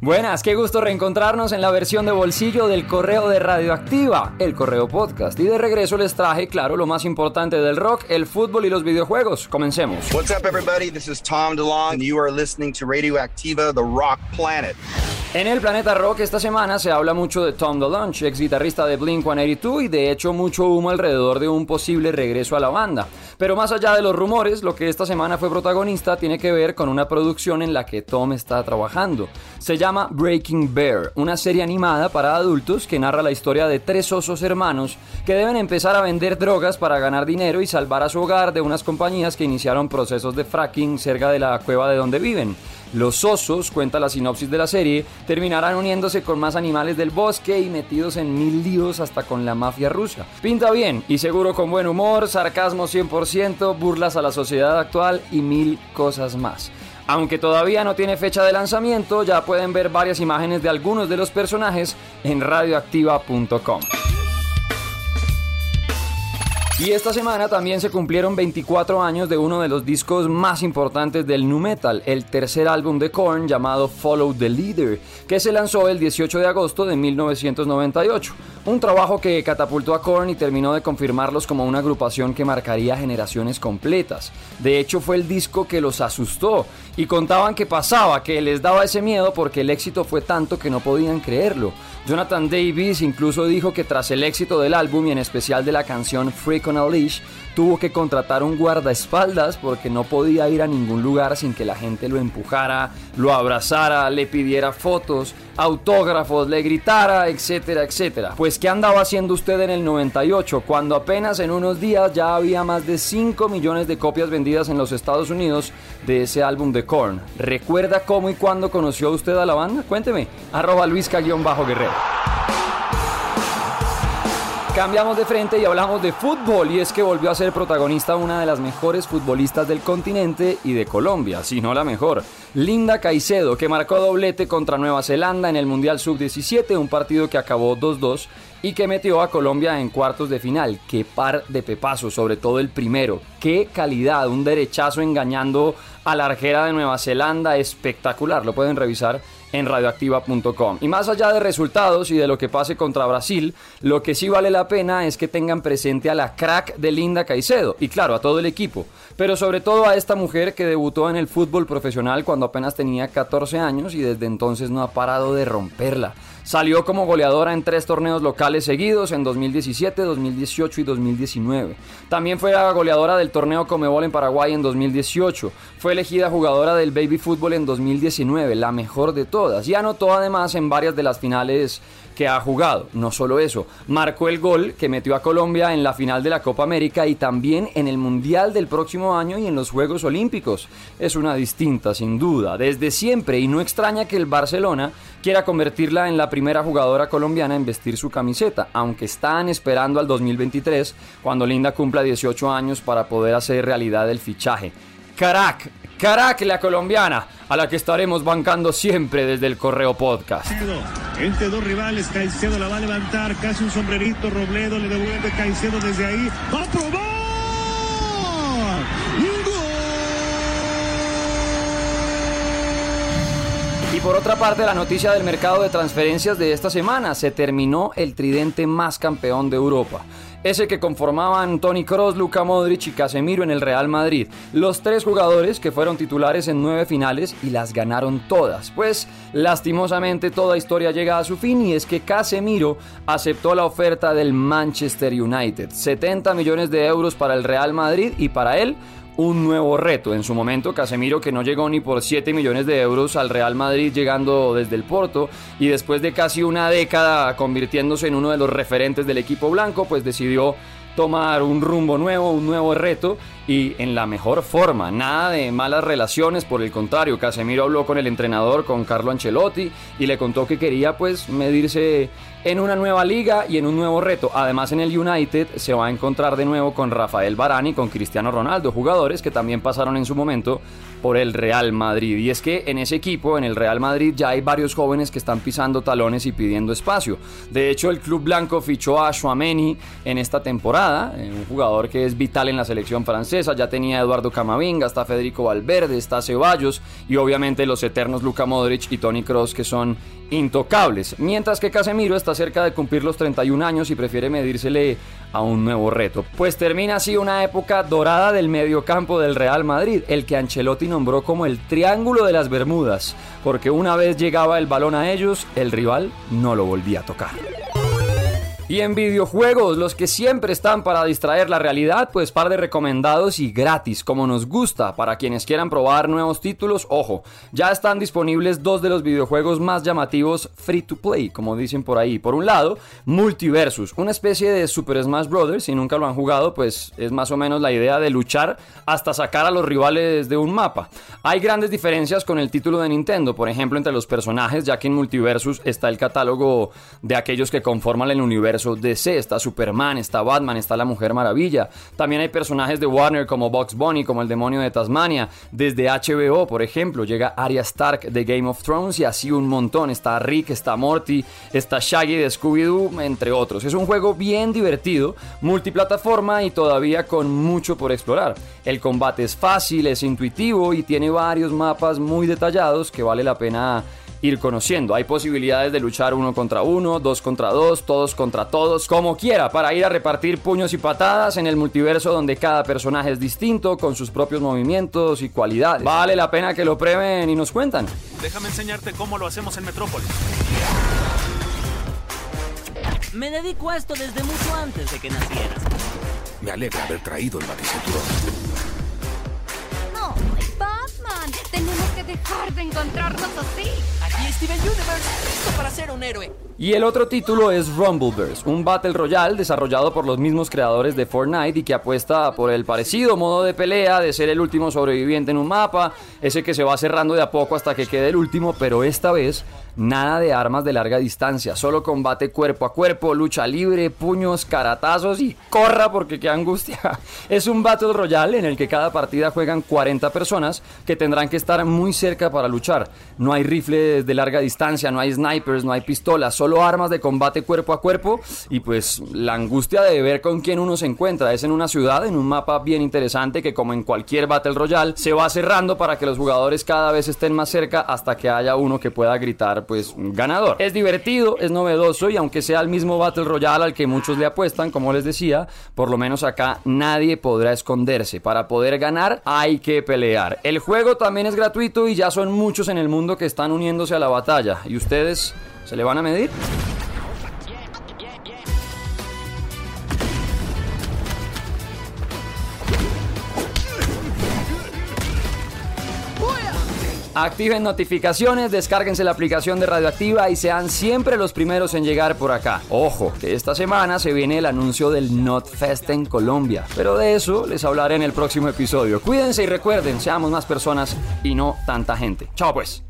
Buenas, qué gusto reencontrarnos en la versión de bolsillo del correo de Radioactiva, el correo podcast. Y de regreso les traje, claro, lo más importante del rock, el fútbol y los videojuegos. Comencemos. What's up, everybody? This is Tom DeLong, and you are listening to Radioactiva, the rock planet. En el planeta rock esta semana se habla mucho de Tom DeLonge, ex guitarrista de Blink 182 y de hecho mucho humo alrededor de un posible regreso a la banda. Pero más allá de los rumores, lo que esta semana fue protagonista tiene que ver con una producción en la que Tom está trabajando. Se llama Breaking Bear, una serie animada para adultos que narra la historia de tres osos hermanos que deben empezar a vender drogas para ganar dinero y salvar a su hogar de unas compañías que iniciaron procesos de fracking cerca de la cueva de donde viven. Los osos, cuenta la sinopsis de la serie, terminarán uniéndose con más animales del bosque y metidos en mil líos hasta con la mafia rusa. Pinta bien y seguro con buen humor, sarcasmo 100%, burlas a la sociedad actual y mil cosas más. Aunque todavía no tiene fecha de lanzamiento, ya pueden ver varias imágenes de algunos de los personajes en radioactiva.com. Y esta semana también se cumplieron 24 años de uno de los discos más importantes del nu metal, el tercer álbum de Korn llamado Follow the Leader, que se lanzó el 18 de agosto de 1998. Un trabajo que catapultó a Korn y terminó de confirmarlos como una agrupación que marcaría generaciones completas. De hecho, fue el disco que los asustó y contaban que pasaba, que les daba ese miedo porque el éxito fue tanto que no podían creerlo. Jonathan Davis incluso dijo que tras el éxito del álbum y en especial de la canción Freak on a Leash, tuvo que contratar un guardaespaldas porque no podía ir a ningún lugar sin que la gente lo empujara, lo abrazara, le pidiera fotos, autógrafos, le gritara, etcétera, etcétera. Pues ¿qué andaba haciendo usted en el 98 cuando apenas en unos días ya había más de 5 millones de copias vendidas en los Estados Unidos de ese álbum de Korn? ¿Recuerda cómo y cuándo conoció usted a la banda? Cuénteme, arroba luisca-guerrero. Cambiamos de frente y hablamos de fútbol y es que volvió a ser protagonista una de las mejores futbolistas del continente y de Colombia, si no la mejor. Linda Caicedo, que marcó doblete contra Nueva Zelanda en el Mundial Sub-17, un partido que acabó 2-2 y que metió a Colombia en cuartos de final. Qué par de pepazos, sobre todo el primero. Qué calidad, un derechazo engañando a la arquera de Nueva Zelanda, espectacular, lo pueden revisar en radioactiva.com. Y más allá de resultados y de lo que pase contra Brasil, lo que sí vale la pena es que tengan presente a la crack de Linda Caicedo y claro, a todo el equipo, pero sobre todo a esta mujer que debutó en el fútbol profesional cuando apenas tenía 14 años y desde entonces no ha parado de romperla. Salió como goleadora en tres torneos locales seguidos en 2017, 2018 y 2019. También fue goleadora del torneo Comebol en Paraguay en 2018. Fue elegida jugadora del Baby Fútbol en 2019, la mejor de todas. Y anotó además en varias de las finales que ha jugado. No solo eso, marcó el gol que metió a Colombia en la final de la Copa América y también en el Mundial del próximo año y en los Juegos Olímpicos. Es una distinta, sin duda, desde siempre y no extraña que el Barcelona quiera convertirla en la primera jugadora colombiana en vestir su camiseta, aunque están esperando al 2023 cuando Linda cumpla 18 años para poder hacer realidad el fichaje. Carac, Carac la colombiana, a la que estaremos bancando siempre desde el Correo Podcast. Entre dos rivales, Caicedo la va a levantar, casi un sombrerito, Robledo le devuelve Caicedo desde ahí. ¡Va a probar! Y por otra parte, la noticia del mercado de transferencias de esta semana, se terminó el tridente más campeón de Europa. Ese que conformaban Tony Kroos, Luka Modric y Casemiro en el Real Madrid. Los tres jugadores que fueron titulares en nueve finales y las ganaron todas. Pues lastimosamente toda historia llega a su fin y es que Casemiro aceptó la oferta del Manchester United. 70 millones de euros para el Real Madrid y para él un nuevo reto. En su momento, Casemiro, que no llegó ni por 7 millones de euros al Real Madrid llegando desde el Porto y después de casi una década convirtiéndose en uno de los referentes del equipo blanco, pues decidió tomar un rumbo nuevo, un nuevo reto y en la mejor forma. Nada de malas relaciones, por el contrario, Casemiro habló con el entrenador, con Carlo Ancelotti y le contó que quería pues medirse en una nueva liga y en un nuevo reto. Además en el United se va a encontrar de nuevo con Rafael Varane y con Cristiano Ronaldo, jugadores que también pasaron en su momento por el Real Madrid. Y es que en ese equipo, en el Real Madrid, ya hay varios jóvenes que están pisando talones y pidiendo espacio. De hecho, el Club Blanco fichó a Chouameni en esta temporada, un jugador que es vital en la selección francesa francesa ya tenía Eduardo Camavinga, está Federico Valverde, está Ceballos y obviamente los eternos Luka Modric y Tony Cross que son intocables, mientras que Casemiro está cerca de cumplir los 31 años y prefiere medírsele a un nuevo reto. Pues termina así una época dorada del mediocampo del Real Madrid, el que Ancelotti nombró como el Triángulo de las Bermudas, porque una vez llegaba el balón a ellos, el rival no lo volvía a tocar. Y en videojuegos, los que siempre están para distraer la realidad, pues par de recomendados y gratis, como nos gusta. Para quienes quieran probar nuevos títulos, ojo, ya están disponibles dos de los videojuegos más llamativos free to play, como dicen por ahí. Por un lado, Multiversus, una especie de Super Smash Bros. Si nunca lo han jugado, pues es más o menos la idea de luchar hasta sacar a los rivales de un mapa. Hay grandes diferencias con el título de Nintendo, por ejemplo, entre los personajes, ya que en Multiversus está el catálogo de aquellos que conforman el universo DC. Está Superman, está Batman, está la Mujer Maravilla. También hay personajes de Warner como Bugs Bunny, como el demonio de Tasmania. Desde HBO, por ejemplo, llega Arya Stark de Game of Thrones y así un montón. Está Rick, está Morty, está Shaggy de Scooby-Doo, entre otros. Es un juego bien divertido, multiplataforma y todavía con mucho por explorar. El combate es fácil, es intuitivo y tiene varios mapas muy detallados que vale la pena ir conociendo. Hay posibilidades de luchar uno contra uno, dos contra dos, todos contra todos, como quiera, para ir a repartir puños y patadas en el multiverso donde cada personaje es distinto, con sus propios movimientos y cualidades. Vale la pena que lo prueben y nos cuentan. Déjame enseñarte cómo lo hacemos en Metrópolis. Me dedico a esto desde mucho antes de que nacieras. Me alegra haber traído el baticinturón. Tenemos que dejar de encontrarnos así. Aquí Steven Universe, listo para ser un héroe. Y el otro título es Rumbleverse, un Battle Royale desarrollado por los mismos creadores de Fortnite y que apuesta por el parecido modo de pelea de ser el último sobreviviente en un mapa, ese que se va cerrando de a poco hasta que quede el último, pero esta vez Nada de armas de larga distancia, solo combate cuerpo a cuerpo, lucha libre, puños, caratazos y corra porque qué angustia. Es un Battle Royale en el que cada partida juegan 40 personas que tendrán que estar muy cerca para luchar. No hay rifles de larga distancia, no hay snipers, no hay pistolas, armas de combate cuerpo a cuerpo y pues la angustia de ver con quién uno se encuentra. Es en una ciudad, en un mapa bien interesante que como en cualquier Battle Royale se va cerrando para que los jugadores cada vez estén más cerca hasta que haya uno que pueda gritar pues ganador. Es divertido, es novedoso y aunque sea el mismo Battle Royale al que muchos le apuestan, como les decía, por lo menos acá nadie podrá esconderse. Para poder ganar hay que pelear. El juego también es gratuito y ya son muchos en el mundo que están uniéndose a la batalla. ¿Y ustedes se le van a medir? Activen notificaciones, descárguense la aplicación de Radioactiva y sean siempre los primeros en llegar por acá. Ojo, que esta semana se viene el anuncio del NotFest en Colombia, pero de eso les hablaré en el próximo episodio. Cuídense y recuerden, seamos más personas y no tanta gente. Chao pues.